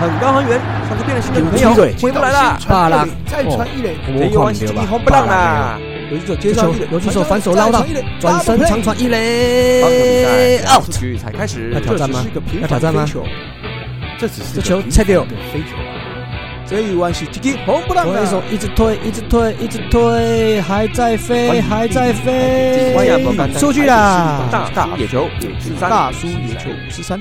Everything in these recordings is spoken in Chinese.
很高很远，像是变了心的女朋友回不来了。巴拉，再传一垒，这一弯是一红不让啦。游击手接上一垒，游击手反手捞到，转身长传一垒，out。局才开始，要挑战吗？要挑战吗？这只是这球拆掉，飞球啊！这一弯是击击红不让的，手一直推，一直推，一直推，还在飞，还在飞，出去啦！大野球五十三，大叔野球五十三，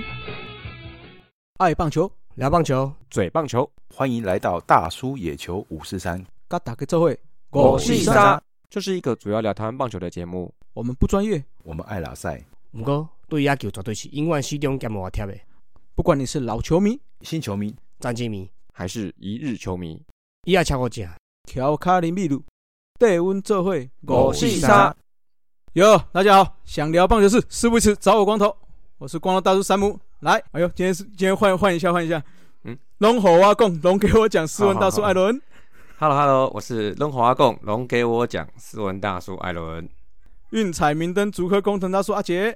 爱棒球，聊棒球，嘴棒球，欢迎来到大叔野球五四三。嘎打个这会，我是沙。这是一个主要聊台湾棒球的节目。我们不专业，我们爱拉赛。不过对野球绝对是永远始终兼无贴的。不管你是老球迷、新球迷、战绩迷，还是一日球迷，伊也超我正。调卡林秘鲁，带温做会。我是沙。哟，大家好，想聊棒球事，事不迟，找我光头。我是光头大叔山姆。来，哎呦，今天是今天换换一下，换一下。嗯，龙火阿贡，龙给我讲斯文大叔艾伦。Hello Hello，我是龙华贡龙，给我讲斯文大叔艾伦，运彩明灯竹科工程大叔阿杰，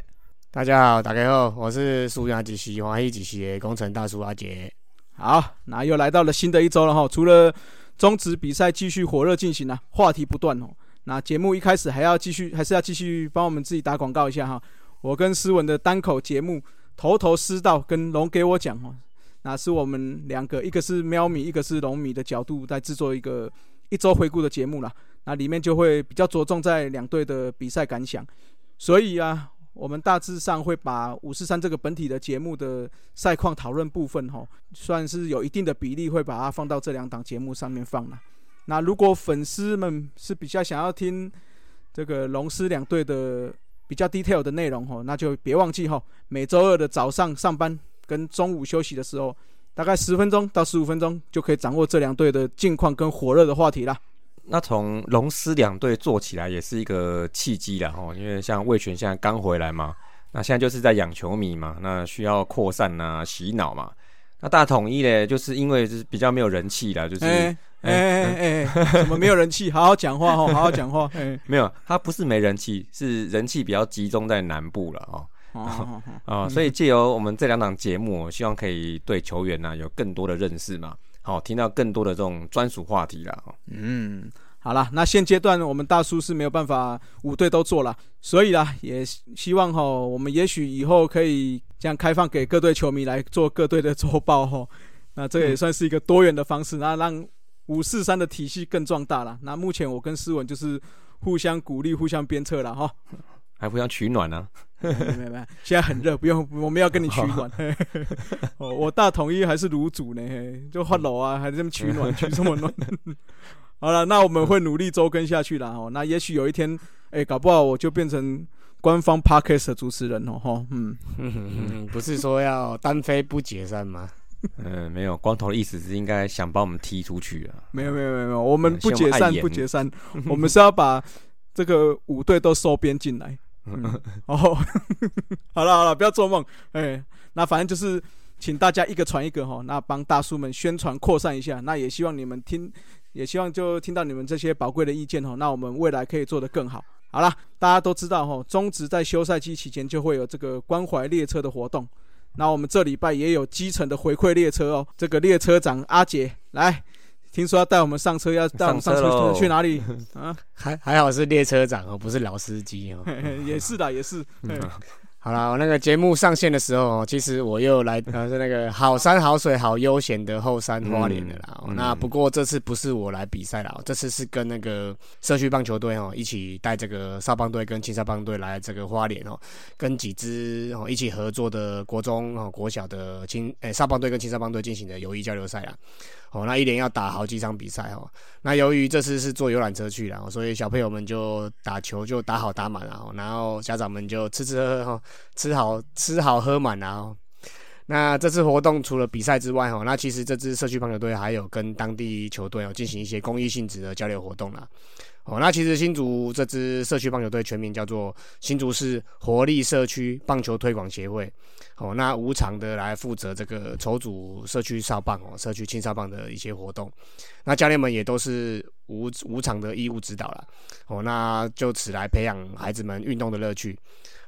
大家好，大家好，我是苏亚几期华裔几期的工程大叔阿杰。好，那又来到了新的一周了哈，除了中职比赛继续火热进行啊，话题不断哦。那节目一开始还要继续，还是要继续帮我们自己打广告一下哈。我跟斯文的单口节目《头头是道》跟龙给我讲哦。那是我们两个，一个是喵米，一个是龙米的角度在制作一个一周回顾的节目啦。那里面就会比较着重在两队的比赛感想，所以啊，我们大致上会把五四三这个本体的节目的赛况讨论部分，哈，算是有一定的比例会把它放到这两档节目上面放了。那如果粉丝们是比较想要听这个龙狮两队的比较 detail 的内容，哦，那就别忘记哈，每周二的早上上班。跟中午休息的时候，大概十分钟到十五分钟就可以掌握这两队的近况跟火热的话题啦。那从龙狮两队做起来也是一个契机了哈，因为像魏权现在刚回来嘛，那现在就是在养球迷嘛，那需要扩散啊、洗脑嘛。那大统一呢，就是因为就是比较没有人气啦，就是哎哎哎，怎么没有人气？好好讲话哦，好好讲话。哎没有，他不是没人气，是人气比较集中在南部了哦。哦哦，所以借由我们这两档节目，希望可以对球员呢有更多的认识嘛，好，听到更多的这种专属话题啦。嗯，好了，那现阶段我们大叔是没有办法五队都做了，所以啦，也希望哈，我们也许以后可以这样开放给各队球迷来做各队的周报哈，那这也算是一个多元的方式，那让五四三的体系更壮大了。那目前我跟思文就是互相鼓励、互相鞭策了哈。还互相取暖呢？没有没有，现在很热，不用，我们要跟你取暖。哦，我大统一还是卤煮呢，就换楼啊，还这么取暖，取这么暖。好了，那我们会努力周更下去了哦。那也许有一天，哎，搞不好我就变成官方 podcast 的主持人哦。哈，嗯，不是说要单飞不解散吗？嗯，没有，光头的意思是应该想把我们踢出去啊。没有没有没有没有，我们不解散不解散，我们是要把这个五队都收编进来。哦，好了好了，不要做梦。哎，那反正就是请大家一个传一个哈，那帮大叔们宣传扩散一下。那也希望你们听，也希望就听到你们这些宝贵的意见哈。那我们未来可以做得更好。好了，大家都知道哈，中职在休赛期期间就会有这个关怀列车的活动。那我们这礼拜也有基层的回馈列车哦，这个列车长阿杰来。听说要带我们上车，要带我们上车去哪里 啊？还还好是列车长哦，不是老司机哦。也是的，也是。好了，我那个节目上线的时候，其实我又来 呃是那个好山好水好悠闲的后山花莲的啦。那不过这次不是我来比赛了，这次是跟那个社区棒球队哦一起带这个少棒队跟青少棒队来这个花莲哦，跟几支哦一起合作的国中哦国小的青诶少棒队跟青少棒队进行的友谊交流赛啊。哦，那一连要打好几场比赛哦。那由于这次是坐游览车去了，所以小朋友们就打球就打好打满了，然后家长们就吃吃喝喝，吃好吃好喝满了。那这次活动除了比赛之外，哦，那其实这支社区棒球队还有跟当地球队哦进行一些公益性质的交流活动啦。哦，那其实新竹这支社区棒球队全名叫做新竹市活力社区棒球推广协会。哦，那无偿的来负责这个筹组社区少棒哦，社区青少棒的一些活动。那教练们也都是无无偿的义务指导了。哦，那就此来培养孩子们运动的乐趣。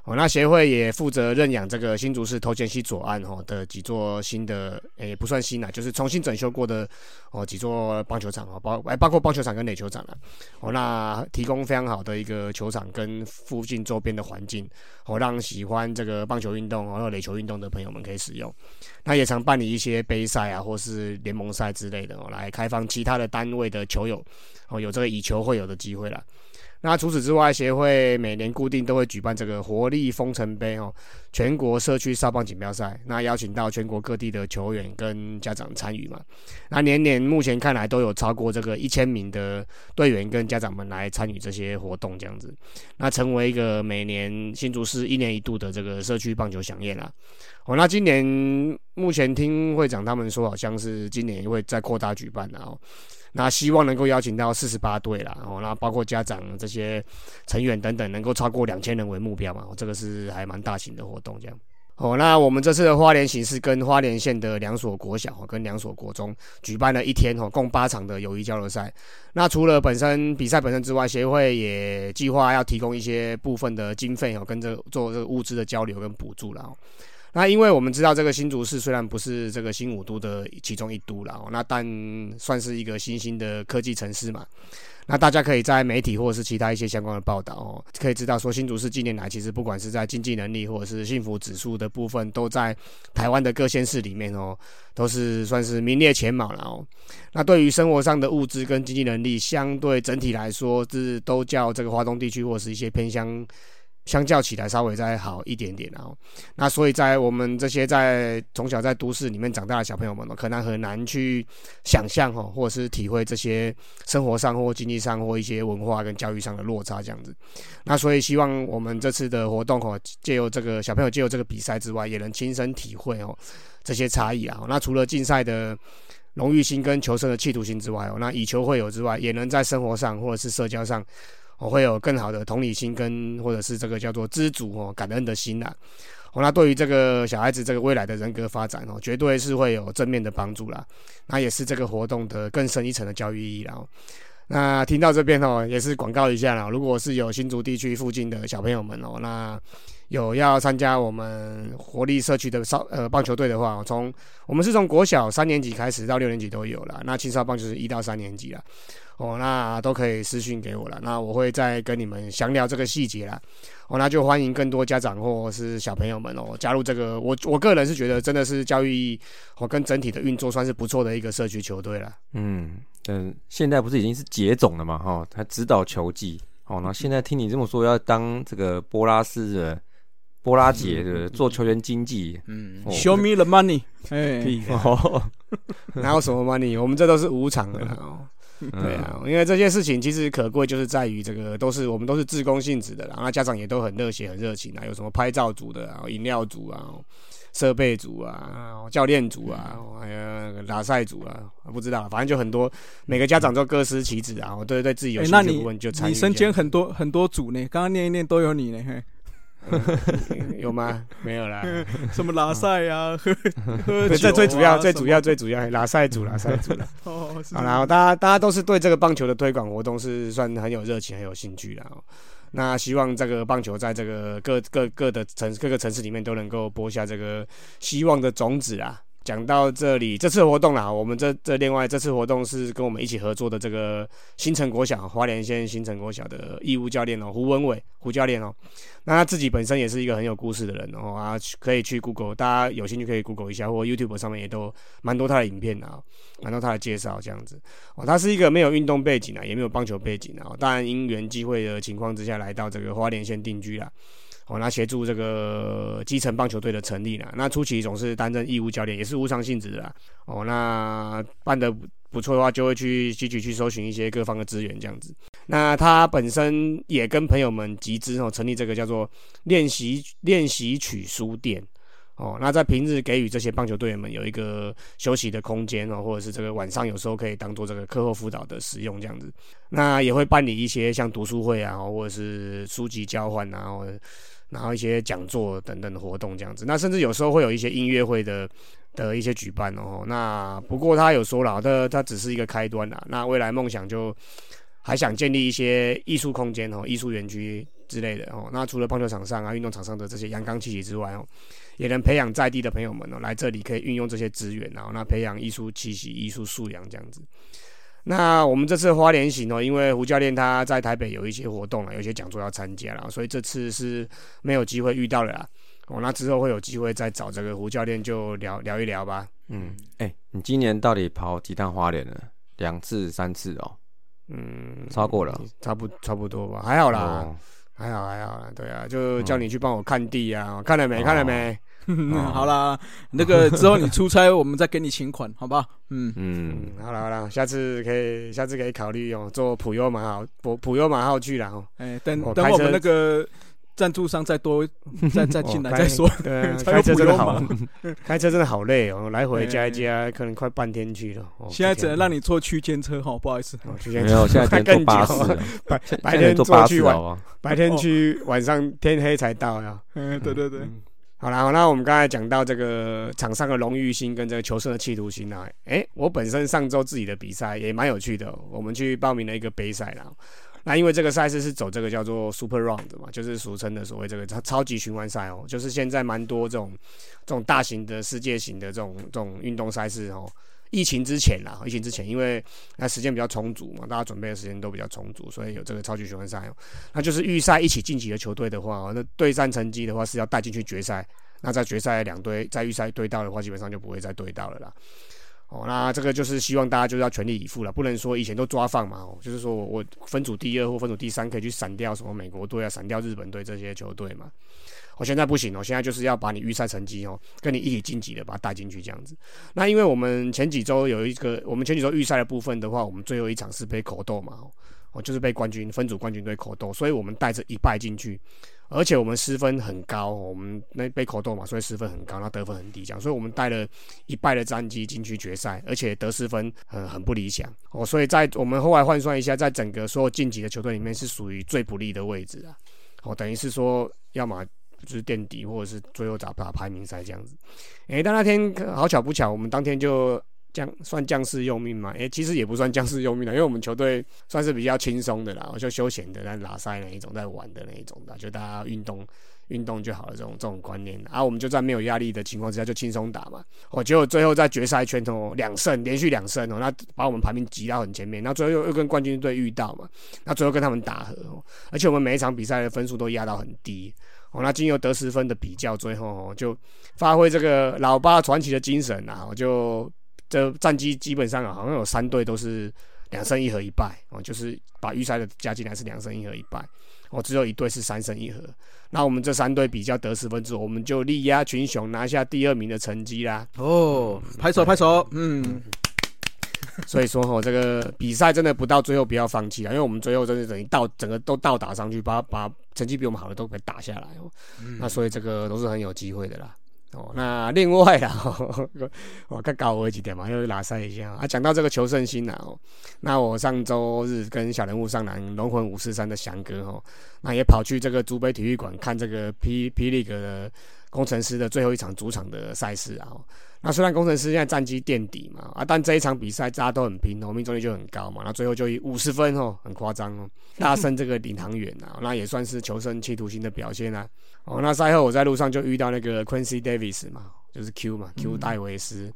哦，那协会也负责认养这个新竹市头前溪左岸哦的几座新的，诶不算新啦，就是重新整修过的哦几座棒球场哦，包诶包括棒球场跟垒球场了。哦，那提供非常好的一个球场跟附近周边的环境，哦让喜欢这个棒球运动哦垒球运动的朋友们可以使用。那也常办理一些杯赛啊或是联盟赛之类的哦，来开放其他的单位的球友哦有这个以球会友的机会啦。那除此之外，协会每年固定都会举办这个活力风城杯哦，全国社区少棒锦标赛。那邀请到全国各地的球员跟家长参与嘛。那年年目前看来都有超过这个一千名的队员跟家长们来参与这些活动，这样子，那成为一个每年新竹市一年一度的这个社区棒球响宴啦。哦，那今年目前听会长他们说，好像是今年会再扩大举办然后。那希望能够邀请到四十八队啦，哦，那包括家长这些成员等等，能够超过两千人为目标嘛，这个是还蛮大型的活动，这样。哦，那我们这次的花莲行是跟花莲县的两所国小跟两所国中举办了一天哦，共八场的友谊交流赛。那除了本身比赛本身之外，协会也计划要提供一些部分的经费哦，跟这做这个物资的交流跟补助了。那因为我们知道这个新竹市虽然不是这个新五都的其中一都了，那但算是一个新兴的科技城市嘛。那大家可以在媒体或者是其他一些相关的报道哦，可以知道说新竹市近年来其实不管是在经济能力或者是幸福指数的部分，都在台湾的各县市里面哦，都是算是名列前茅了哦。那对于生活上的物资跟经济能力，相对整体来说是都叫这个华东地区或者是一些偏乡。相较起来稍微再好一点点，然后，那所以在我们这些在从小在都市里面长大的小朋友们呢，可能很难去想象哦，或者是体会这些生活上或经济上或一些文化跟教育上的落差这样子。那所以希望我们这次的活动哦，借由这个小朋友借由这个比赛之外，也能亲身体会哦这些差异啊。那除了竞赛的荣誉心跟求胜的企图心之外哦，那以球会友之外，也能在生活上或者是社交上。我会有更好的同理心跟或者是这个叫做知足哦感恩的心啦，哦那对于这个小孩子这个未来的人格发展哦，绝对是会有正面的帮助啦。那也是这个活动的更深一层的教育意义啦。那听到这边哦，也是广告一下啦。如果是有新竹地区附近的小朋友们哦，那有要参加我们活力社区的少呃棒球队的话，从我们是从国小三年级开始到六年级都有了。那青少棒就是一到三年级了。哦，那都可以私信给我了，那我会再跟你们详聊这个细节啦。哦，那就欢迎更多家长或是小朋友们哦加入这个。我我个人是觉得真的是教育哦跟整体的运作算是不错的一个社区球队了。嗯嗯，现在不是已经是杰总了嘛？哈，他指导球技。哦，那现在听你这么说，要当这个波拉斯的波拉杰的做球员经济。嗯，Show me the money。哎，哪有什么 money？我们这都是无偿的哦。对啊，因为这件事情其实可贵，就是在于这个都是我们都是自工性质的，然后家长也都很热血、很热情啊。有什么拍照组的啊、饮料组啊、设备组啊、教练组啊，还有拉赛组啊，不知道，反正就很多，每个家长都各司其职啊。对对，自己有兴趣部分就参与。你身兼很多很多组呢，刚刚念一念都有你呢。有吗？没有啦。什么拉赛呀？喝这最主要、最主要、最主要拉赛组、拉赛组了。哦，好然后大家大家都是对这个棒球的推广活动是算很有热情、很有兴趣的。那希望这个棒球在这个各各各的城各个城市里面都能够播下这个希望的种子啊。讲到这里，这次活动啦，我们这这另外这次活动是跟我们一起合作的这个新城国小花莲县新城国小的义务教练哦，胡文伟胡教练哦，那他自己本身也是一个很有故事的人哦啊，可以去 Google，大家有兴趣可以 Google 一下，或 YouTube 上面也都蛮多他的影片啊，蛮多他的介绍这样子哦，他是一个没有运动背景啊，也没有棒球背景啊，当然因缘机会的情况之下来到这个花莲县定居了。哦，那协助这个基层棒球队的成立呢？那初期总是担任义务教练，也是无偿性质的。哦，那办的不错的话，就会去积极去搜寻一些各方的资源，这样子。那他本身也跟朋友们集资哦，成立这个叫做练习练习曲书店。哦，那在平日给予这些棒球队员们有一个休息的空间哦，或者是这个晚上有时候可以当做这个课后辅导的使用，这样子。那也会办理一些像读书会啊，或者是书籍交换啊，或者。然后一些讲座等等的活动这样子，那甚至有时候会有一些音乐会的的一些举办哦。那不过他有说了，他他只是一个开端啦。那未来梦想就还想建立一些艺术空间哦，艺术园区之类的哦。那除了棒球场上啊、运动场上的这些阳刚气息之外哦，也能培养在地的朋友们哦，来这里可以运用这些资源，然后那培养艺术气息、艺术素养这样子。那我们这次花莲行哦，因为胡教练他在台北有一些活动了，有一些讲座要参加了，所以这次是没有机会遇到了啦。哦，那之后会有机会再找这个胡教练就聊聊一聊吧。嗯，哎、你今年到底跑几趟花莲了？两次、三次哦，嗯，超过了，差不差不多吧，还好啦，哦还好还好啦，对啊，就叫你去帮我看地啊，看了没？看了没？好啦，那个之后你出差，我们再给你请款，好吧？嗯，嗯，嗯，好了好了，下次可以，下次可以考虑哦，坐普悠马号，普普悠马号去了哦。哎，等等我们那个赞助商再多 再再进来哦再说。开对啊，开车真的好，开车真的好累哦，来回哎加一加，可能快半天去了。哦现在只能让你你坐区间车哈，不好意思。哦，去没有，现在坐更久巴士了，白白天坐去晚，士好吧？白天去，晚上天黑才到呀。嗯，对对对，嗯好啦，那我们刚才讲到这个场上的荣誉心跟这个求胜的企图心啊，诶，我本身上周自己的比赛也蛮有趣的、我们去报名了一个杯赛啦。那因为这个赛事是走这个叫做 Super Round 的嘛，就是俗称的所谓这个超超级循环赛哦，就是现在蛮多这种这种大型的世界型的这种这种运动赛事哦。疫情之前啦，疫情之前，因为那时间比较充足嘛，大家准备的时间都比较充足，所以有这个超级循环赛。那就是预赛一起晋级的球队的话，那对战成绩的话是要带进去决赛。那在决赛两队在预赛对到的话，基本上就不会再对到了啦。哦，那这个就是希望大家就是要全力以赴了，不能说以前都抓放嘛，哦，就是说我我分组第二或分组第三可以去闪掉什么美国队啊，闪掉日本队这些球队嘛。我、现在不行哦，现在就是要把你预赛成绩哦，跟你一起晋级的把它带进去这样子。那因为我们前几周有一个，我们前几周预赛的部分的话，我们最后一场是被口斗嘛，哦，哦就是被冠军分组冠军队口斗，所以我们带着一败进去。而且我们失分很高，我们那被口斗嘛，所以失分很高，那得分很低，这样，所以我们带了一败的战绩进去决赛，而且得失分很很不理想哦，所以在我们后来换算一下，在整个所有晋级的球队里面是属于最不利的位置啊，哦，等于是说要么就是垫底，或者是最后打打排名赛这样子。诶，但那天好巧不巧，我们当天就将算将士用命嘛？诶，其实也不算将士用命了，因为我们球队算是比较轻松的啦，就休闲的，在拉赛那一种，在玩的那一种的，就大家运动运动就好了这种这种观念。啊，我们就在没有压力的情况之下就轻松打嘛。哦，结果最后在决赛圈头两胜，连续两胜哦，那把我们排名挤到很前面。那最后又又跟冠军队遇到嘛，那最后跟他们打和哦，而且我们每一场比赛的分数都压到很低。哦，那经由得失分的比较，最后哦就发挥这个老八传奇的精神啊，我就这战绩基本上啊，好像有三队都是两胜一和一败哦，就是把预赛的加进来是两胜一和一败，哦，只有一队是三胜一和。那我们这三队比较得失分之后，我们就力压群雄，拿下第二名的成绩啦。哦，拍手拍手，嗯，所以说哦，这个比赛真的不到最后不要放弃啊，因为我们最后真的等于到整个都倒打上去，把把成绩比我们好的都被打下来哦。那所以这个都是很有机会的啦。哦，那另外啦，我再高我几点嘛，又拉塞一下啊。讲到这个求胜心啊，哦，那我上周日跟小人物上篮龙魂五四三的翔哥哦，那也跑去这个竹北体育馆看这个霹霹雳格的工程师的最后一场主场的赛事啊。哦那虽然工程师现在战绩垫底嘛，啊，但这一场比赛大家都很拼哦，命中率就很高嘛，那最后就以五十分哦，很夸张哦，大胜这个领航员啊，那也算是求胜企图心的表现啊。哦，那赛后我在路上就遇到那个 Quincy Davis 嘛，就是 Q 嘛，Q 戴维斯，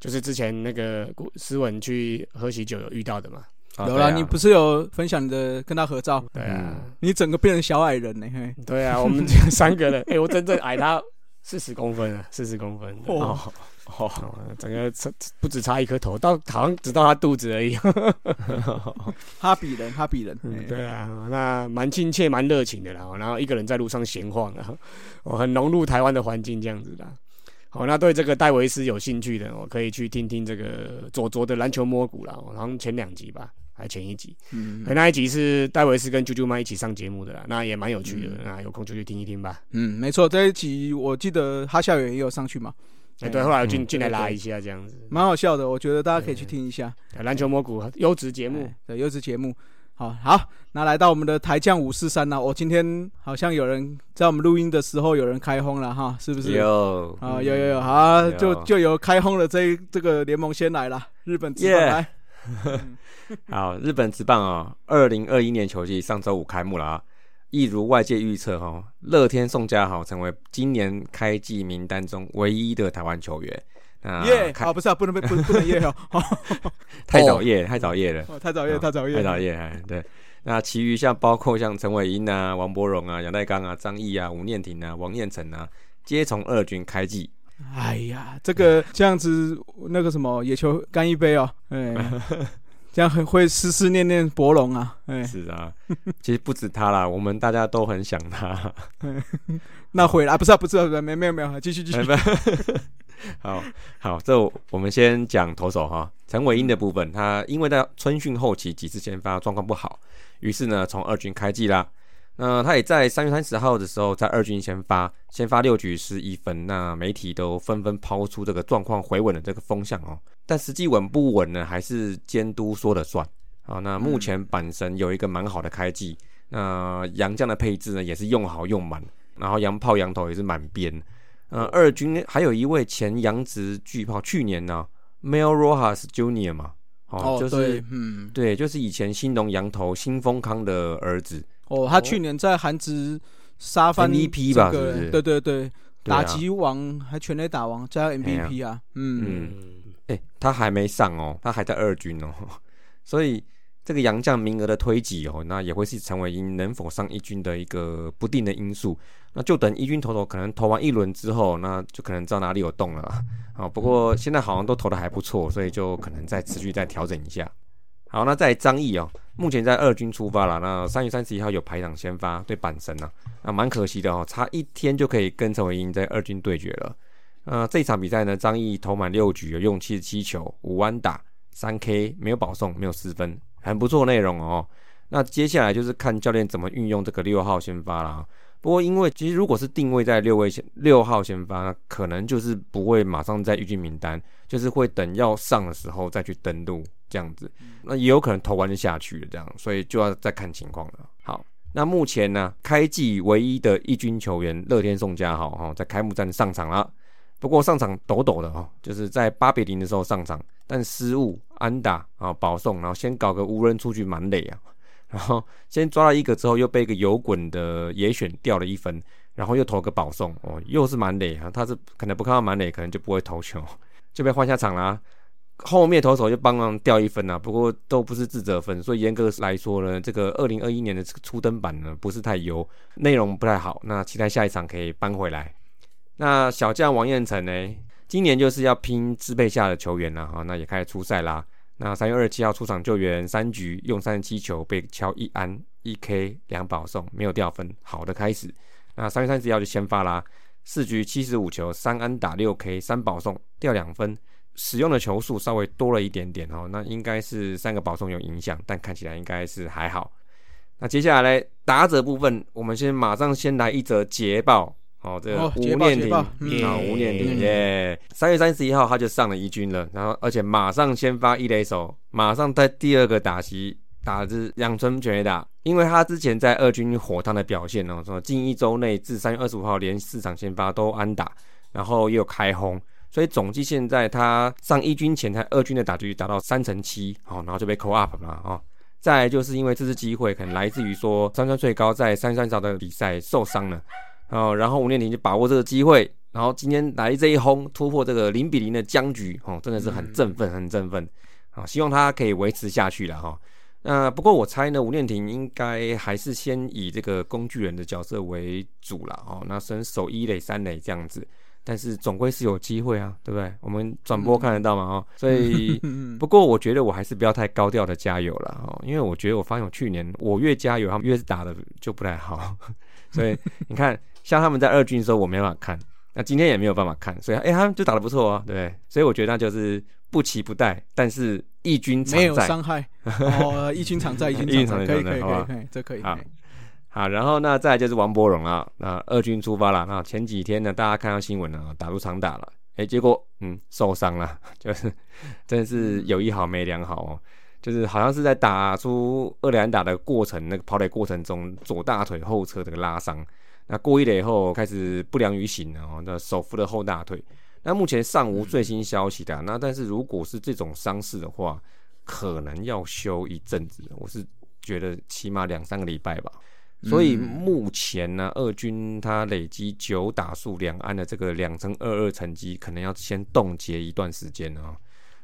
就是之前那个古斯文去喝喜酒有遇到的嘛。有啦，啊对啊你不是有分享的跟他合照？对啊，你整个变成小矮人呢、嘿，对啊，我们 这三个人，哎、我真正矮他四十公分啊，四十公分。哦哦哦，整个差不止差一颗头，到好像只到他肚子而已。哈比人，哈比人，嗯，对啊，那蛮亲切、蛮热情的啦。然后一个人在路上闲晃啊，我很融入台湾的环境这样子的。好，那对这个戴维斯有兴趣的，我可以去听听这个左左的篮球摸骨啦，好像前两集吧，还前一集。嗯那一集是戴维斯跟啾啾妈一起上节目的啦，那也蛮有趣的。那有空就去听一听吧。嗯，没错，这一集我记得哈校园也有上去嘛，哎、对，后来我进嗯进来拉一下这样子。蛮好笑的，我觉得大家可以去听一下。篮球魔骨优质节目哎，对优质节目。好好，那来到我们的台将五四三呢，我今天好像有人在我们录音的时候有人开轰了哈，是不是？有啊，有有有，好啊，有就就由开轰的这这个联盟先来了，日本职棒 Yeah 来，好，日本职棒啊，二零二一年球季上周五开幕了啊。一如外界预测哈，乐天宋家豪成为今年开季名单中唯一的台湾球员。啊，耶！开啊，不是啊，不能被不不能耶 哦，太早夜，太早夜了，哦太早夜，哦太早夜，太早夜，哎，对。那其余像包括像陈伟英啊、王柏荣啊、杨代刚啊、张毅啊、吴念庭啊、王彦辰啊，皆从二军开季。哎呀，这个这样子，那个什么野球干一杯哦，哎，这样很会思思念念博龙啊，哎，是啊，其实不止他啦，我们大家都很想他。那回来不是啊，不是啊，不是啊没没有没有，继续继续，好好，这我们先讲投手哈，陈伟英的部分，他因为在春训后期几次先发状况不好，于是呢从二军开季啦。那他也在三月三十号的时候在二军先发，先发六局失一分，那媒体都纷纷抛出这个状况回稳的这个风向哦。但实际稳不稳呢，还是监督说了算。好，那目前板神有一个蛮好的开季，那杨将的配置呢也是用好用满，然后洋炮洋头也是满编。呃，二军还有一位前洋职巨炮，去年呢，Mel Rojas Junior 嘛，哦，就是对，嗯，对，就是以前新农洋头新丰康的儿子，哦，他去年在韩职杀翻 MVP 吧这个是是？对对对，打击王还全垒打王加 MVP 啊，嗯，嗯，哎、他还没上哦，他还在二军哦，所以这个杨将名额的推挤哦，那也会是成为能否上一军的一个不定的因素。那就等一军投投可能投完一轮之后，那就可能知道哪里有洞了啦。好，不过现在好像都投的还不错，所以就可能再持续再调整一下。好，那在张毅哦，目前在二军出发了。那三月三十一号有排场先发对板神啊，那蛮可惜的哦，差一天就可以跟陈伟英在二军对决了。呃，这一场比赛呢，张毅投满六局，有用七十七球，五安打，三 K，没有保送，没有失分，很不错内容哦。那接下来就是看教练怎么运用这个六号先发啦。不过，因为其实如果是定位在六位先六号先发，可能就是不会马上在预计名单，就是会等要上的时候再去登录这样子。那也有可能投完就下去了，这样，所以就要再看情况了。好，那目前呢，开季唯一的一军球员乐天宋家豪哈，在开幕战上场了。不过上场抖抖的哈，就是在八比零的时候上场，但失误安打啊保送，然后先搞个无人出局满垒啊。然后 先抓了一个之后，又被一个油滚的野选掉了一分，然后又投个保送哦，又是满垒啊。他是可能不看到满垒，可能就不会投球，就被换下场啦。后面投手就帮忙掉一分啊，不过都不是自责分，所以严格来说呢，这个二零二一年的这个初登版呢不是太优，内容不太好。那期待下一场可以扳回来。那小将王彦辰呢，今年就是要拼支配下的球员了哈，那也开始出赛啦。那三月二十七号出场救援三局用三十七球被敲一安一 K 两保送没有掉分，好的开始。那三月三十号就先发啦，四局七十五球三安打六 K 三保送掉两分，使用的球数稍微多了一点点哦，那应该是三个保送有影响，但看起来应该是还好。那接下来打者部分，我们先马上先来一则捷报。哦，这个哦吴念庭啊，吴念庭嗯耶，三月三十一号他就上了一军了，然后而且马上先发一垒手，马上在第二个打席打至两村全垒打，因为他之前在二军火烫的表现哦，说近一周内至三月二十五号连四场先发都安打，然后又有开轰，所以总计现在他上一军前，他二军的打击率达到三成七，哦，然后就被扣 up 嘛，哦。再来就是因为这次机会可能来自于说三川最高在三三少的比赛受伤了，哦，然后吴念庭就把握这个机会，然后今天来这一轰突破这个零比零的僵局，哦，真的是很振奋，很振奋，好，希望他可以维持下去了哈。那不过我猜呢，吴念庭应该还是先以这个工具人的角色为主了哦，那先守一垒、三垒这样子，但是总归是有机会啊，对不对？我们转播看得到嘛哦，所以 嗯。不过我觉得我还是不要太高调的加油了哦，因为我觉得我发现我去年我越加油，他们越是打的就不太好，所以你看，像他们在二军的时候我没办法看，那今天也没有办法看，所以哎、他们就打的不错啊，对？所以我觉得那就是不期不待，但是一军常没有在。伤害。哦，一军常在，一 军常在，可以可以可以，这可以。好，然后那再就是王柏荣啊，那二军出发了。那前几天呢，大家看到新闻呢，打入长打了，哎，结果嗯受伤了，就是真的是有一好没两好哦，就是好像是在打出二连打的过程，那个跑垒过程中左大腿后侧这个拉伤，那过一垒后开始不良于行了哦，那手扶的后大腿。那目前尚无最新消息的、那但是如果是这种伤势的话，可能要休一阵子，我是觉得起码两三个礼拜吧。所以嗯目前呢，二军他累积九打数两岸的这个两成二二成绩，可能要先冻结一段时间啊。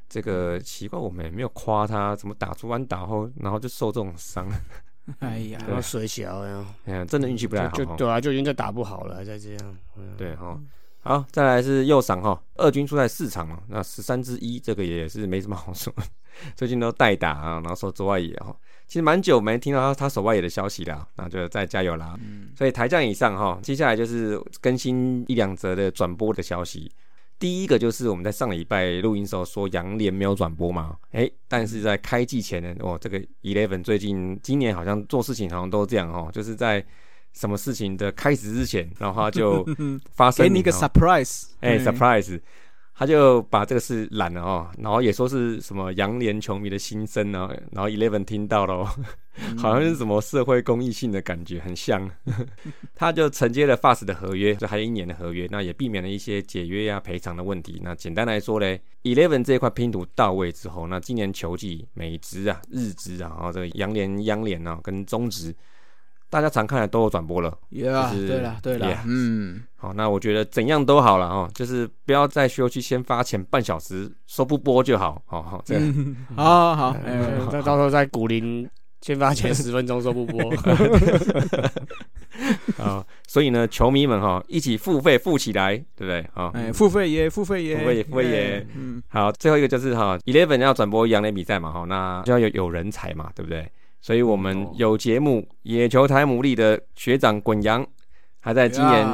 这个奇怪，我们也没有夸他，怎么打出完打后，然后就受这种伤，哎呀，然后水小呀，哎呀，真的运气不太好哈。就对啊，就已经在打不好了，还在这样。嗯。对哈。好，再来是右赏哈，二军出在四场嘛，那十三之一，这个也是没什么好说，最近都代打啊，然后说之外野哈，其实蛮久没听到他他手外野的消息了，那就再加油啦。所以台将以上哈，接下来就是更新一两则的转播的消息。第一个就是我们在上礼拜录音时候说杨联没有转播嘛，诶，但是在开季前呢，哦，这个 Eleven 最近今年好像做事情好像都这样哦，就是在什么事情的开始之前，然后他就发生 给你一个 surprise，哎、嗯 s u r p r i s e 他就把这个事揽了哦，然后也说是什么杨联球迷的心声呢，然后 Eleven 听到了、哦，好像是什么社会公益性的感觉，很像。他就承接了 Fast 的合约，就还有一年的合约，那也避免了一些解约呀、赔偿的问题。那简单来说嘞，Eleven 这一块拼图到位之后，那今年球季美职啊、日职啊，然后这个洋联、央联啊跟中职，大家常看的都有转播了。，Yeah，就是对了对了 Yeah，嗯，好，那我觉得怎样都好了哦，就是不要在休息先发前半小时说不播就好。好好，这个 嗯。好好好，哎呃，那到时候在古林先发前十分钟说不播，啊，所以呢，球迷们哈，一起付费付起来，对不对？啊，哎，付费耶，付费耶，付费也付费耶。哎嗯，好，最后一个就是哈，Eleven 要转播洋联比赛嘛，哈，那就要有有人才嘛，对不对？所以我们哦有节目野球台牡蛎的学长滚阳，还在今年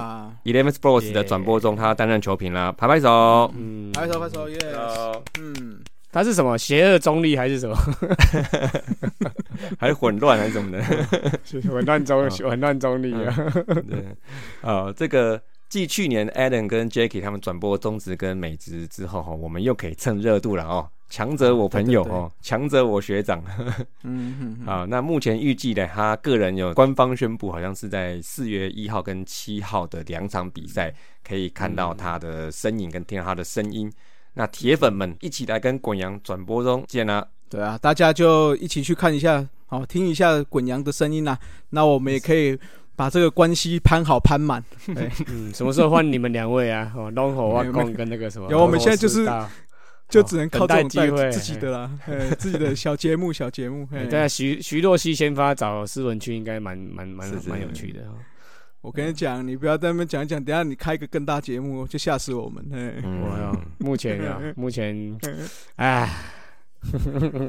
Eleven Sports 的转播中，他担任球评啦，拍拍手。嗯，拍手拍手耶，哦嗯，他是什么邪恶中立还是什么？还是混乱还是什么的？混乱中哦混乱中立啊？对，呃，这个继去年 Adam 跟 Jackie 他们转播中职跟美职之后哈，我们又可以蹭热度了哦。强者我朋友哦，强者我学长嗯嗯 嗯，啊。那目前预计呢，他个人有官方宣布，好像是在四月一号跟七号的两场比赛，可以看到他的身影跟听到他的声音。那铁粉们一起来跟滚阳转播中见啦！对啊，大家就一起去看一下，好听一下滚阳的声音啊，那我们也可以把这个关系攀好攀满。嗯，什么时候换你们两位啊？哦，龙火没有挖贡跟那个什么？有我们现在就是就只能靠这种机会带自己的啦，哎，自己的小节目，小节目。哎对啊，徐徐若曦先发找斯文去，应该蛮蛮蛮蛮有趣的哦。我跟你讲，你不要在那边讲一讲，等下你开一个更大节目，就吓死我们。哎，我目前啊，目前 哎，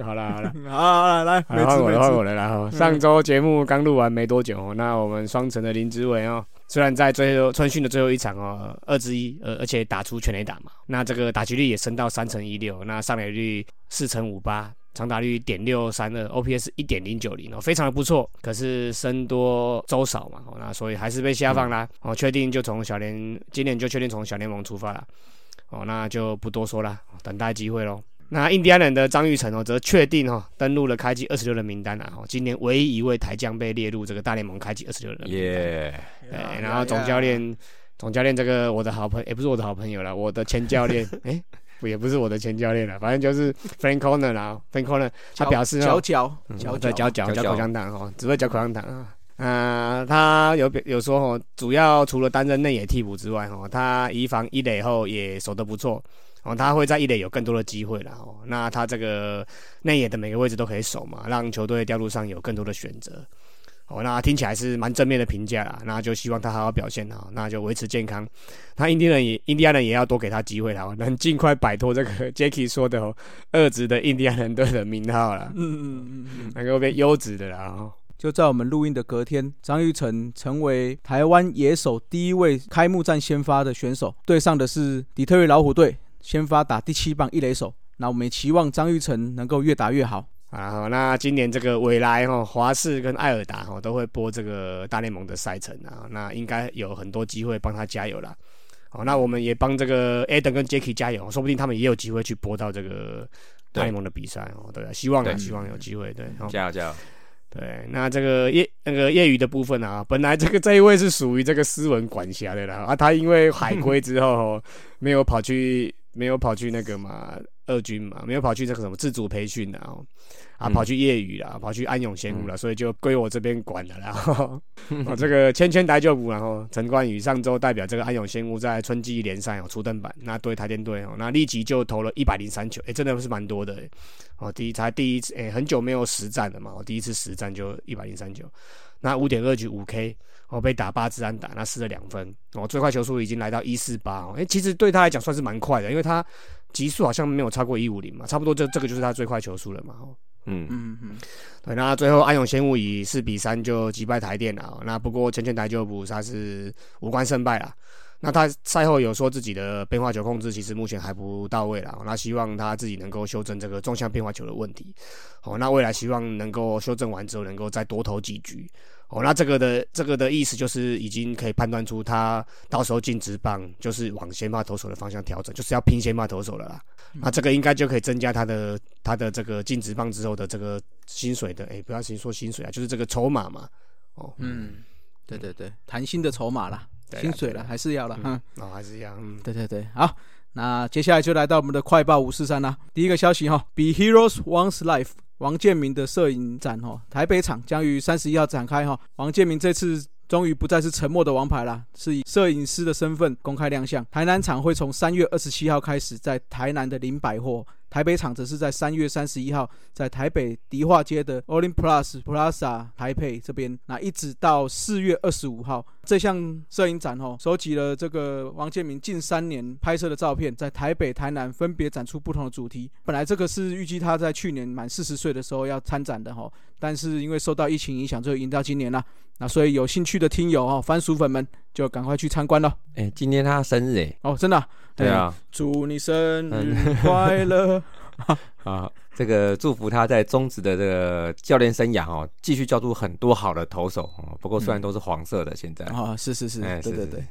好了好了。好，来来，好换我了，换我了。了。然后上周节目刚录完没多久哦，那我们双城的林志伟哦，虽然在最后春训的最后一场哦，二之一，呃，而且打出全垒打嘛，那这个打击率也升到三成一六，那上垒率四成五八，长打率点六三二，OPS 一点零九零哦，非常的不错。可是僧多粥少嘛，哦，那所以还是被下放啦。哦，确定就从小联，今年就确定从小联盟出发了。哦，那就不多说了，等待机会喽。那印第安人的张玉成哦，则确定哦登录了开季二十六人名单啊，哦，今年唯一一位台将被列入这个大联盟开季二十六人名单。耶，对，然后总教练，总教练这个我的好朋，也不是我的好朋友了，我的前教练，哎，不也不是我的前教练了，反正就是 Frank Corner 啦，Frank Corner 他表示嚼嚼嚼嚼嚼口香糖哦，只会嚼口香糖啊。啊、他有表有说哦，主要除了担任内野替补之外，哦，他移防一垒后也守得不错，哦，他会在一垒有更多的机会了哦。那他这个内野的每个位置都可以守嘛，让球队调度上有更多的选择。哦，那听起来是蛮正面的评价啦，那就希望他好好表现啊，那就维持健康。那印第安人也印第安人也要多给他机会啦，哦能尽快摆脱这个 Jacky 说的哦，二职的印第安人队的名号啦。嗯嗯嗯嗯，能够变优质的啦。哦就在我们录音的隔天，张玉成成为台湾野手第一位开幕战先发的选手，对上的是底特律老虎队，先发打第七棒一垒手。那我们也期望张玉成能够越打越好。啊，那今年这个未来哈华视跟艾尔达哈都会播这个大联盟的赛程啊，那应该有很多机会帮他加油啦。好，那我们也帮这个 Adam 跟 Jacky 加油，说不定他们也有机会去播到这个大联盟的比赛哦。对啊，希望啊，希望有机会。对，哦加油加油！对，那这个业那个业余的部分啊，本来这个这一位是属于这个斯文管辖的啦，啊，他因为海归之后哦没有跑去没有跑去那个嘛二军嘛，没有跑去这个什么自主培训的啊，啊，嗯。跑去业余啦，跑去安永仙屋了，所以就归我这边管了啦。然后 哦，这个千千台旧补，然后陈冠宇上周代表这个安永仙屋在春季联赛哦出登板，那对台电队哦，那立即就投了一百零三球，哎，真的是蛮多的诶。哦，第一才第一次，哎，很久没有实战了嘛，我第一次实战就一百零三球，那五点二局五 K。哦，被打八支安打，那失了两分。哦，最快球速已经来到一四八。哦，哎，其实对他来讲算是蛮快的，因为他极速好像没有超过一五零嘛，差不多这这个就是他最快球速了嘛。哦，嗯，嗯嗯，对，那最后安永仙雾以四比三就击败台电了。哦那不过前前台就补他是无关胜败啦。那他赛后有说自己的变化球控制其实目前还不到位啦。哦那希望他自己能够修正这个纵向变化球的问题。哦，那未来希望能够修正完之后能够再多投几局。哦，那这个的这个的意思就是已经可以判断出他到时候进职棒就是往先发投手的方向调整，就是要拼先发投手了啦。那这个应该就可以增加他的他的这个进职棒之后的这个薪水的，哎、不要先说薪水啊，就是这个筹码嘛。哦，嗯，对对对，谈薪的筹码啦，对薪水了，还是要了，嗯，哦，还是一样，嗯，对对对，好，那接下来就来到我们的快报五四三啦。第一个消息哈，Be Heroes Once Life，王建民的摄影展哦，台北场将于三十一号展开哈。王建民这次终于不再是沉默的王牌啦，是以摄影师的身份公开亮相。台南场会从三月二十七号开始在台南的林百货，台北场则是在三月三十一号在台北迪化街的 Olympus Plaza 台北这边，那一直到四月二十五号，这项摄影展哦，收集了这个王建民近三年拍摄的照片，在台北、台南分别展出不同的主题。本来这个是预计他在去年满四十岁的时候要参展的哈，但是因为受到疫情影响，就延到今年了。那所以有兴趣的听友哦，番薯粉们就赶快去参观了哎、今天他生日哎，哦，真的对啊，祝你生日快乐！啊，这个祝福他在中职的这个教练生涯哦，继续教出很多好的投手哦。不过虽然都是黄色的，现在，啊、是是是，对对对。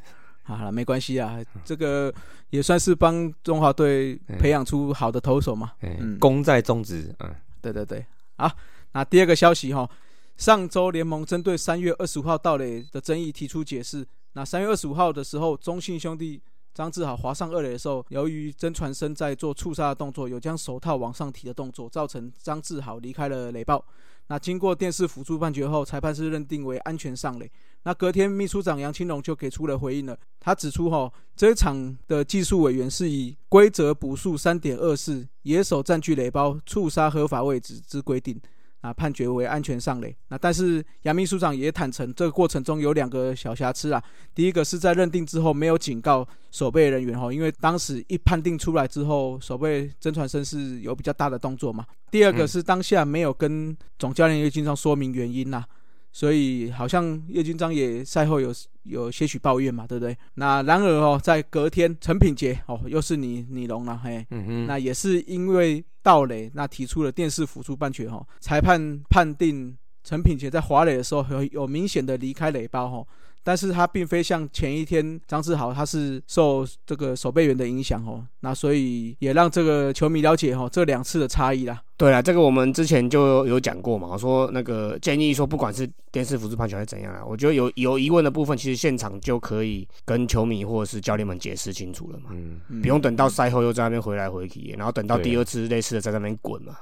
好了，没关系啊，这个也算是帮中华队培养出好的投手嘛。哎、嗯。功在中职，嗯，对对对，好，那第二个消息哈，上周联盟针对三月二十五号到垒的争议提出解释。那三月二十五号的时候，中信兄弟张志豪滑上二垒的时候，由于曾传生在做触杀的动作，有将手套往上提的动作，造成张志豪离开了垒爆。那经过电视辅助判决后，裁判是认定为安全上垒。那隔天，秘书长杨青龙就给出了回应了。他指出，哈，这一场的技术委员是以规则补数三点二四野手占据垒包、触杀合法位置之规定，啊，判决为安全上垒。那但是杨秘书长也坦诚，这个过程中有两个小瑕疵啊。第一个是在认定之后没有警告守备人员哈，因为当时一判定出来之后，守备曾传生是有比较大的动作嘛。第二个嗯是当下没有跟总教练叶军章说明原因呐、所以好像叶军章也赛后有有些许抱怨嘛，对不对？那然而哦，在隔天陈品杰哦，又是你你龙了嘿，那也是因为盗垒，那提出了电视辅助半决哈，裁判判定陈品杰在滑垒的时候有有明显的离开垒包哈，但是他并非像前一天张志豪他是受这个守备员的影响哦，那所以也让这个球迷了解哈这两次的差异啦。对了，这个我们之前就有讲过嘛，我说那个建议说，不管是电视辅助判球还是怎样啊，我觉得有有疑问的部分，其实现场就可以跟球迷或者是教练们解释清楚了嘛，嗯，嗯不用等到赛后又在那边回来回去，然后等到第二次类似的在那边滚嘛。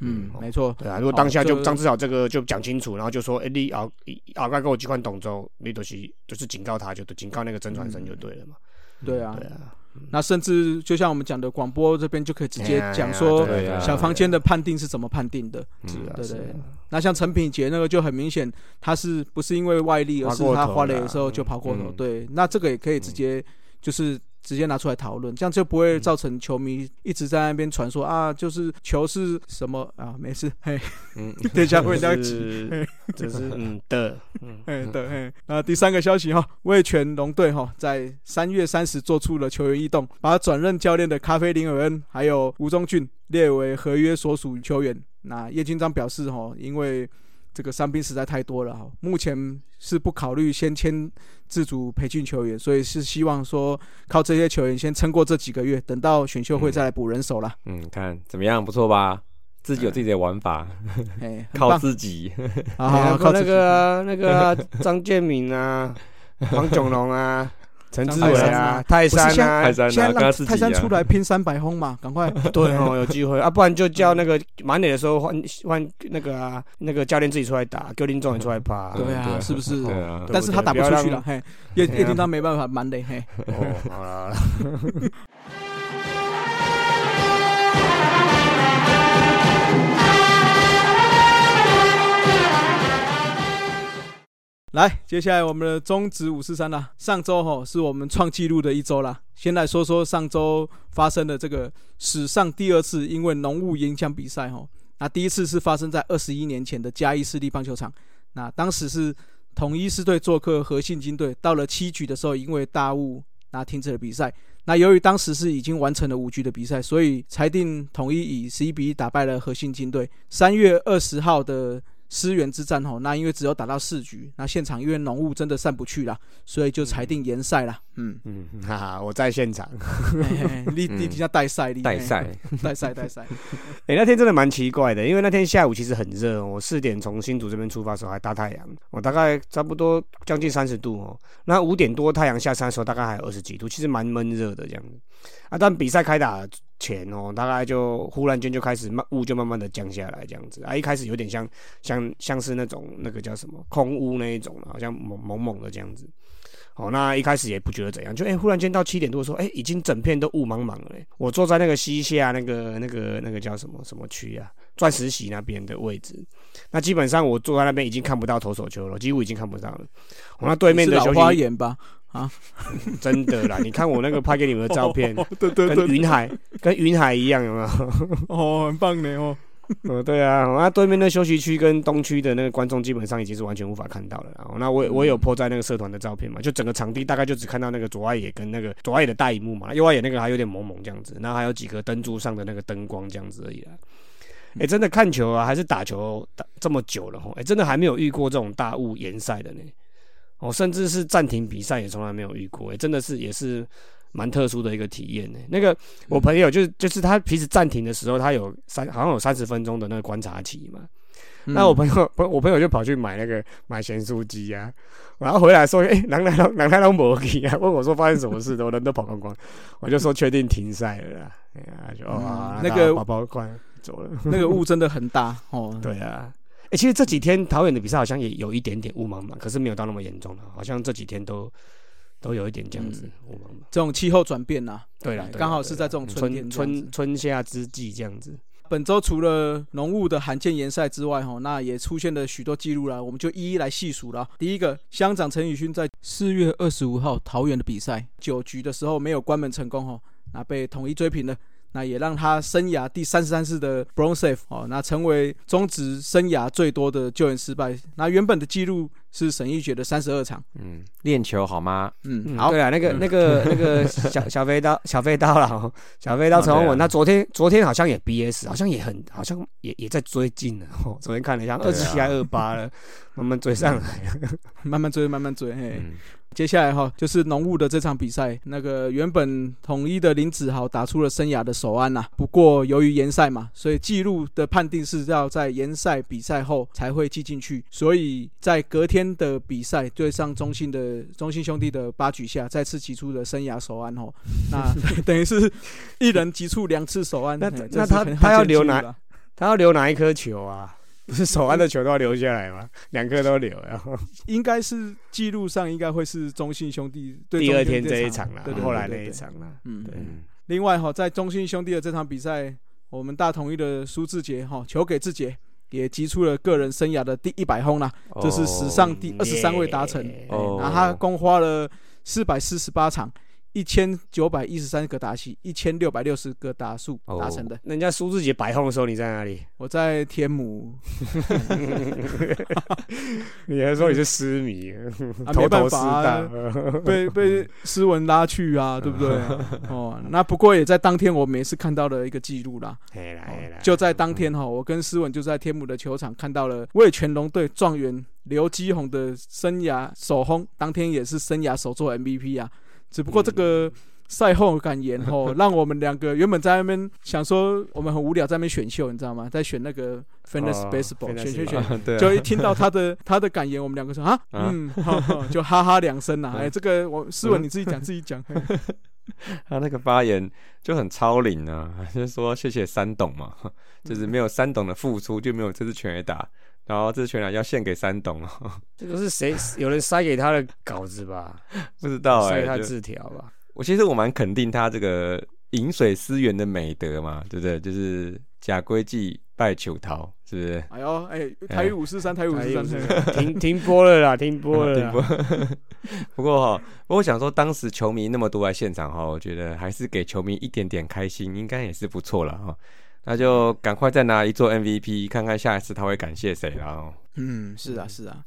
嗯，哦没错，对啊，如果当下就就张志豪这个就讲清楚，然后就说，哎、你啊啊该给我几款董州，你都是就是警告他就对，警告那个曾传生就对了嘛。对啊对，啊，那甚至就像我们讲的广播这边就可以直接讲说小房间的判定是怎么判定的。对对那像陈品杰那个就很明显，他是不是因为外力，而是他滑过头啦滑垒的时候就跑过头。嗯对，那这个也可以直接就是直接拿出来讨论，这样就不会造成球迷一直在那边传说啊，就是球是什么啊？没事，嘿，嗯，等一下会这样急。是就是嗯 的，嗯嘿，对，嘿，那第三个消息哈，味全龙队哈在三月三十做出了球员异动，把转任教练的咖啡林尔恩还有吴宗俊列为合约所属球员。那叶军章表示哈，因为这个伤兵实在太多了哈，目前是不考虑先签自主培训球员，所以是希望说靠这些球员先撑过这几个月，等到选秀会再来补人手啦。嗯，看怎么样，不错吧？自己有自己的玩法，哎，靠，自己。好好好，靠那靠自己个啊那个啊张建敏啊，黄炯龙啊，陈志伟啊泰山，啊泰，山啊，跟他现在让自己啊泰山出来拼三百轰嘛，赶快！对哦，有机会啊，不然就叫那个满垒的时候换换那个啊，那个教练自己出来打，格林总也出来爬。对啊，是不是？对啊但是他打不出去了，嘿，叶叶丁他没办法满垒，嘿。哦，好了来，接下来我们的中职五四三啦。上周哈是我们创纪录的一周啦。先来说说上周发生的这个史上第二次因为浓雾影响比赛哈。那第一次是发生在二十一年前的嘉义市立棒球场，那当时是统一狮队做客和信金队，到了七局的时候因为大雾那停止了比赛。那由于当时是已经完成了五局的比赛，所以裁定统一以十一比一打败了和信金队。三月二十号的思源之战吼，那因为只有打到四局，那现场因为浓雾真的散不去啦，所以就裁定延赛啦。嗯，嗯，哈哈，我在现场。嘿嘿 你你底下带赛，你代赛，嘿带赛带赛，哎、那天真的蛮奇怪的，因为那天下午其实很热，我四点从新竹这边出发的时候还大太阳，我大概差不多将近三十度哦。那五点多太阳下山的时候，大概还有二十几度，其实蛮闷热的这样子。啊，但比赛开打前哦，大概就忽然间就开始慢雾就慢慢的降下来这样子啊，一开始有点像像像是那种那个叫什么空屋那一种好像蒙蒙蒙的这样子。哦，那一开始也不觉得怎样，就哎、忽然间到七点多说，哎、已经整片都雾茫茫了嘞。我坐在那个西下那个那个那个叫什么什么区啊，钻石席那边的位置，那基本上我坐在那边已经看不到投手球了，几乎已经看不到了。我、那对面的花眼吧？真的啦，你看我那个拍给你们的照片，对对跟云海跟云海一样，有没有？哦，很棒呢哦。哦，对啊，那对面的休息区跟东区的那个观众基本上已经是完全无法看到了然后那我我有 po 在那个社团的照片嘛，就整个场地大概就只看到那个左外野跟那个左外野的大荧幕嘛，右外野那个还有点蒙蒙这样子，然后还有几个灯柱上的那个灯光这样子而已啦。哎、真的看球啊，还是打球打这么久了吼，哎、真的还没有遇过这种大雾延赛的呢。哦，甚至是暂停比赛也从来没有遇过，哎，真的是也是蛮特殊的一个体验呢。那个我朋友就是就是他平时暂停的时候，他有三好像有三十分钟的那个观察期嘛。那我朋友不，我朋友就跑去买那个买咸酥鸡啊，然后回来说，哎、欸，狼来狼狼来狼没去啊，问我说发生什么事，我人都跑光光，我就说确定停赛了啦，哎呀，就哦，那个宝宝快走了，那个雾真的很大哦。对啊。哎、欸，其实这几天桃园的比赛好像也有一点点雾茫茫，可是没有到那么严重了，好像这几天都都有一点这样子雾茫茫。这种气候转变呐，对了，刚好是在这种春天春春春夏之际这样子。本周除了浓雾的罕见延赛之外，哈，那也出现了许多记录啦，我们就一一来细数了。第一个，乡长陈宇勋在四月二十五号桃园的比赛九局的时候没有关门成功，哈，那被统一追平了。那也让他生涯第三十三次的 Bronze Save 哦，那成为中职生涯最多的救援失败。那原本的记录是沈一觉的三十二场。嗯，练球好吗？嗯，好。对啊，那个、那个、那个小小飞刀、小飞刀了，小飞刀陈宏文，他昨天昨天好像也 BS，好像也很，好像也也在追进了。哦，昨天看了一下，二十七还二八了，慢慢追上来了，慢慢追，慢慢追，嘿。接下来哈，就是浓雾的这场比赛，那个原本统一的林子豪打出了生涯的首安呐、啊，不过由于延赛嘛，所以记录的判定是要在延赛比赛后才会记进去，所以在隔天的比赛对上中信的中信兄弟的八局下，再次击出的生涯首安哦，那等于是一人击出两次首安，那那他他要留哪？他要留哪一颗球啊？不是手安的球都要留下来吗？两颗都留，然后应该是记录上应该会是中信兄弟对第二天这一场啦，对后来那一场啦，嗯，对。另外哈，在中信兄弟的这场比赛，我们大统一的苏志杰哈，球给志杰也击出了个人生涯的第一百轰啦，哦这是史上第二十三位达成，哦然后他共花了四百四十八场。一千九百一十三个打席，一千六百六十个打数达成的。人家苏志杰百轰的时候，你在哪里？我在天母。你还说你是诗迷，啊、头头是啊，被被斯文拉去啊，对不对？哦，那不过也在当天，我们也是看到了一个记录啦。哦、就在当天哈，我跟斯文就在天母的球场看到了魏全龙队状元刘基宏的生涯首轰，当天也是生涯首座 MVP 啊。只不过这个赛后感言吼，让我们两个原本在那边想说我们很无聊，在那边选秀，你知道吗？在选那个 Fantasy 哦 Baseball，、Fantasy 选选选，对啊就一听到他的 他的感言，我们两个说啊，嗯，就哈哈两声呐。嗯哎，这个我思文你自己讲，自己讲。他那个发言就很超龄啊，就是说谢谢三董嘛，就是没有三董的付出就没有这次全垒打，然后这全然要献给三董哦，这个是谁？有人塞给他的稿子吧？不知道哎、他字条吧？我其实我蛮肯定他这个饮水思源的美德嘛，对不对？就是假规矩拜求桃，是不是？哎呦，哎，台语五四三，台语五四三，哎 停停播了啦，停播了停播啦。不过哈，不过我想说，当时球迷那么多在现场哈，我觉得还是给球迷一点点开心，应该也是不错了哈。那就赶快再拿一座 MVP，看看下一次他会感谢谁了哦。嗯，是啊，是啊，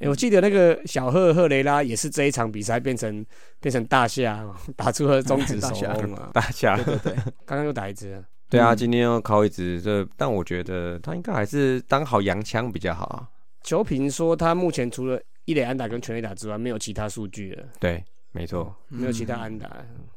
哎、我记得那个小赫赫雷拉也是这一场比赛变成变成大夏，打出了中指 首轰啊！大夏对对对，刚刚又打一只，对啊，嗯。今天又考一只，这但我觉得他应该还是当好洋枪比较好啊。球评说他目前除了一垒安打跟全垒打之外，没有其他数据了，对，没错。没有其他嗯安打。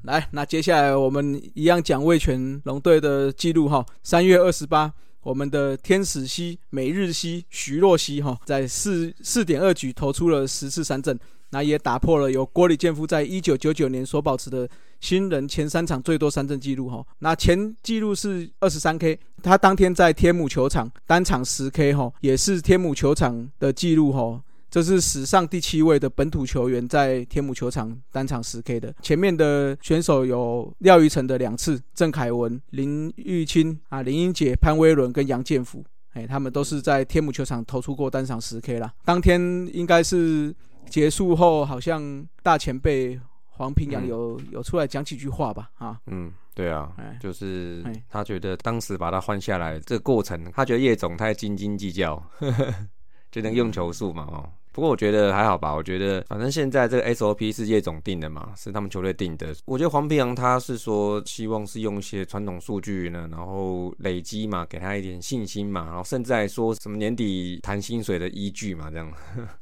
来，那接下来我们一样讲味全龙队的记录哈。三月二十八，我们的天使西、每日西、徐若曦哈，在四四点二局投出了十次三振，那也打破了由郭里健夫在一九九九年所保持的新人前三场最多三振记录哈。那前记录是二十三 K，他当天在天母球场单场十 K 哈，也是天母球场的记录哈。这是史上第七位的本土球员在天母球场单场十 K 的。前面的选手有廖玉成的两次，郑凯文、林玉清啊、林英杰、潘威伦跟杨建福，哎，他们都是在天母球场投出过单场十 K 啦。当天应该是结束后，好像大前辈黄平阳嗯有、有出来讲几句话吧？啊，嗯，对啊哎，就是哎他觉得当时把他换下来这个过程，他觉得叶总太斤斤计较，就那个用球数嘛哦。不过我觉得还好吧，我觉得反正现在这个 SOP 是叶总定的嘛，是他们球队定的。我觉得黄平阳他是说希望是用一些传统数据呢，然后累积嘛，给他一点信心嘛，然后甚至还说什么年底谈薪水的依据嘛，这样。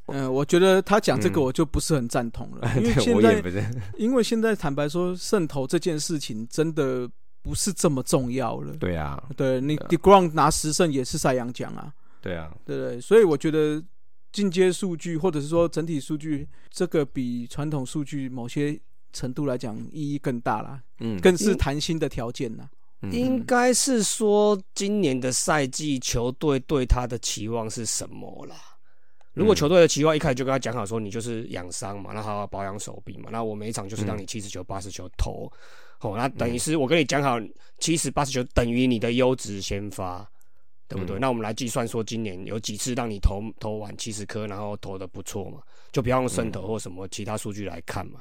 嗯、我觉得他讲这个嗯我就不是很赞同了，因为现在我也不是，因为现在坦白说，渗透这件事情真的不是这么重要了。对啊，对你 d e g r o n 拿十胜也是赛扬奖啊，对啊，对不对？所以我觉得进阶数据或者是说整体数据，这个比传统数据某些程度来讲意义更大啦，嗯，更是谈心的条件啦。嗯。应该是说今年的赛季球队对他的期望是什么啦？如果嗯。球队的期望一开始就跟他讲好说，你就是养伤嘛，那好好保养手臂嘛，那我每一场就是让你七十球、八十球投，哦，那等于是我跟你讲好，七十、八十球等于你的优质先发，对不对？嗯。那我们来计算说，今年有几次让你投投完七十颗，然后投的不错嘛，就不要用胜投或什么其他数据来看嘛。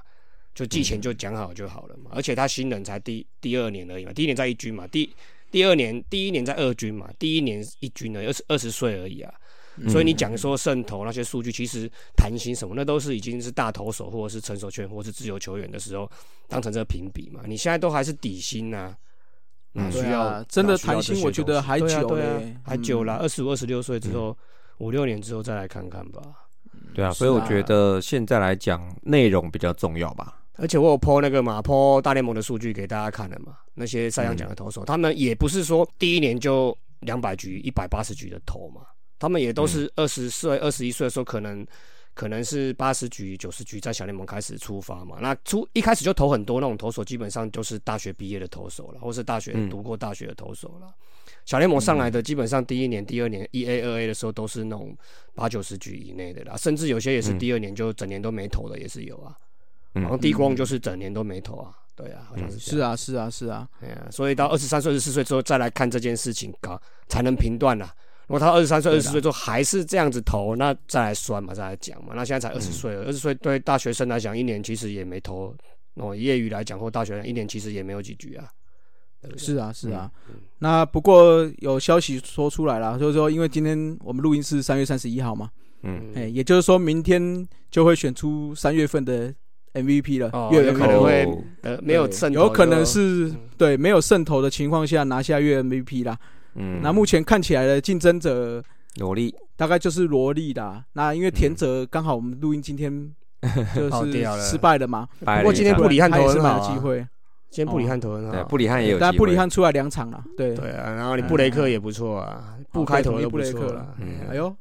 就季前就讲好就好了嘛，而且他新人才第第二年而已嘛，第一年在一军嘛，第第二年第一年在二军嘛，第一年一军呢，二十二十岁而已啊，所以你讲说胜投那些数据，其实弹性什么，那都是已经是大投手或者是成熟球员或是自由球员的时候当成这个评比嘛，你现在都还是底薪呐、哪嗯需要、对啊，真的谈心，我觉得还久对啊啊嘞，还久啦，嗯。二十五、二十六岁之后，五六年之后再来看看吧。对啊，所以我觉得现在来讲内容比较重要吧。而且我有 po 那个嘛，po 大联盟的数据给大家看了嘛，那些赛扬奖的投手，他们也不是说第一年就两百局、一百八十局的投嘛，他们也都是二十岁、二十一岁的时候，可能可能是八十局、九十局在小联盟开始出发嘛。那出一开始就投很多那种投手，基本上就是大学毕业的投手了，或是大学嗯读过大学的投手了。小联盟上来的基本上第一年、第二年一 A、二 A 的时候都是那种八九十局以内的啦，甚至有些也是嗯第二年就整年都没投的也是有啊。嗯好像低光就是整年都没投啊，对啊，好像是。是啊，是啊，是啊，哎呀，所以到二十三岁、二十四岁之后再来看这件事情，搞才能评断啦。如果他二十三岁、二十四岁之后还是这样子投，那再来算嘛，再来讲嘛。那现在才二十岁了，二十岁对大学生来讲，一年其实也没投；哦，业余来讲或大学生一年其实也没有几局啊。对对是啊，是啊。嗯那不过有消息说出来了，就是说，因为今天我们录音是三月三十一号嘛，嗯，哎、也就是说明天就会选出三月份的 MVP 了，哦月有可能会哦呃，没有对渗透有可能就是对没有渗透的情况下拿下月 MVP 啦。嗯。那目前看起来的竞争者萝莉，大概就是萝莉啦。那因为田泽刚好我们录音今天 就是失败了嘛。不不过今天布里汉他也是蛮投很好啊有机会，今天布里汉头很对好，布里汉也有机会，但布里汉出来两场了，对，对啊，然后你布雷克也不错啊，布开头都不错了，嗯。哎呦，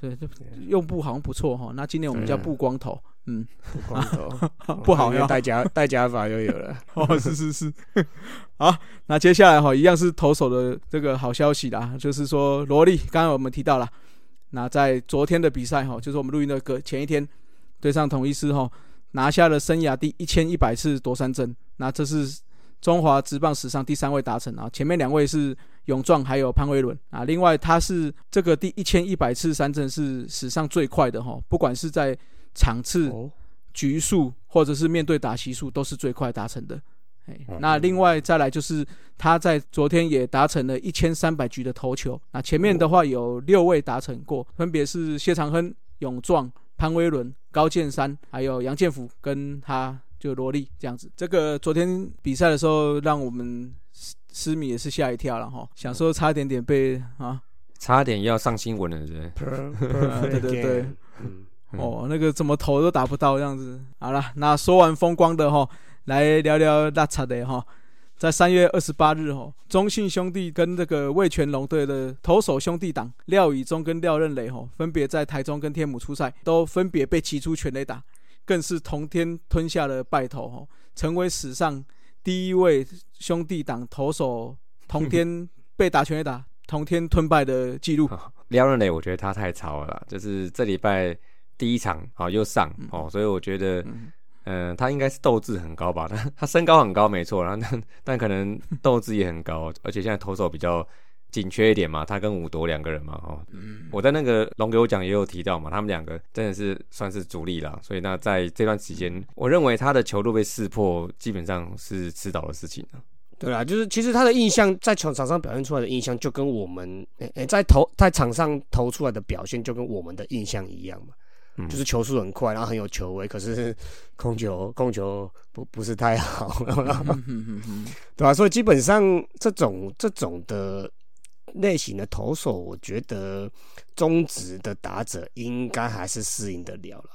对，就用布好像不错哈。那今天我们叫布光头，嗯，布光头不好用戴假戴假发又有了，哦，是是是，好，那接下来哈，一样是投手的这个好消息啦，就是说罗莉，刚刚我们提到了，那在昨天的比赛哈，就是我们录音的隔前一天对上统一师哈，拿下了生涯第一千一百次夺三振，那这是中华职棒史上第三位达成啊，前面两位是勇壮还有潘威伦啊，另外他是这个第一千一百次三振是史上最快的哈，不管是在场次、哦，局数或者是面对打席数都是最快达成的。哎嗯那另外再来就是他在昨天也达成了一千三百局的投球。那前面的话有六位达成过，分别是谢长亨、永壮、潘威伦、高建山，还有杨建福跟他就罗莉这样子。这个昨天比赛的时候，让我们思思米也是吓一跳了哈，想说差一点点被啊差点要上新闻了，是不 对对对嗯嗯哦，那个怎么投都打不到这样子。好了，那说完风光的哈，来聊聊拉差的哈。在三月二十八日哈，中信兄弟跟这个味全龙队的投手兄弟党廖以忠跟廖任磊哈，分别在台中跟天母出赛，都分别被击出全垒打，更是同天吞下了败投哈，成为史上第一位兄弟党投手同天被打全垒打、同天吞败的记录。廖任磊，我觉得他太超了啦，就是这礼拜第一场啊又上哦，所以我觉得嗯嗯、他应该是斗志很高吧？他 他身高很高没错，然 后但但可能斗志也很高，而且现在投手比较紧缺一点嘛，他跟武夺两个人嘛哦。我在那个龙给我讲也有提到嘛，他们两个真的是算是主力了，所以那在这段时间，我认为他的球路被识破，基本上是迟早的事情了。对啦，就是其实他的印象在球场上表现出来的印象，就跟我们诶、诶在投在场上投出来的表现，就跟我们的印象一样嘛。嗯就是球速很快，然后很有球威，可是控球控球不不是太好，对吧、所以基本上这种这种的类型的投手，我觉得中职的打者应该还是适应得了啦。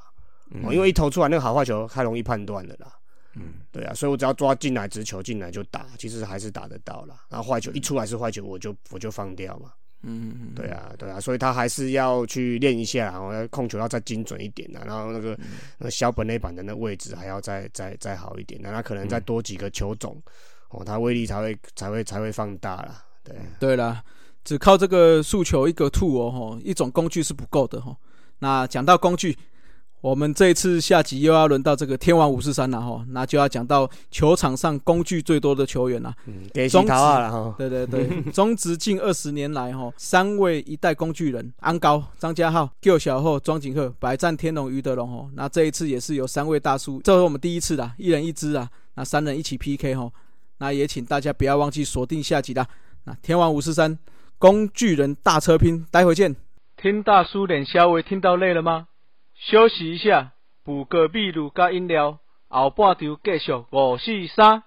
嗯哦，因为一投出来那个好坏球太容易判断了啦。嗯对啊，所以我只要抓进来直球进来就打，其实还是打得到啦。然后坏球一出来是坏球，我就我就放掉嘛。嗯嗯，对啊，对啊，所以他还是要去练一下，然后控球要再精准一点啊，然后那个那个小本内板的那位置还要再再再好一点，那他可能再多几个球种，哦，他威力才会才会才会放大啦。对，对啦，只靠这个速球一个兔哦，吼，一种工具是不够的哈。那讲到工具，我们这一次下集又要轮到这个天王五四三了哈，那就要讲到球场上工具最多的球员了。嗯，给中洗桃啊了哈，对对对，中职近二十年来哈，三位一代工具人安高、张家浩、救小后、庄景鹤、百战天龙、于德龙哦。那这一次也是有三位大叔，这是我们第一次啦，一人一支啊，那三人一起 PK 哈。那也请大家不要忘记锁定下集啦。那天王五四三工具人大车拼，待会见。听大叔脸稍微听到累了吗？休息一下，补个秘鲁加饮料，后半场继续五四三。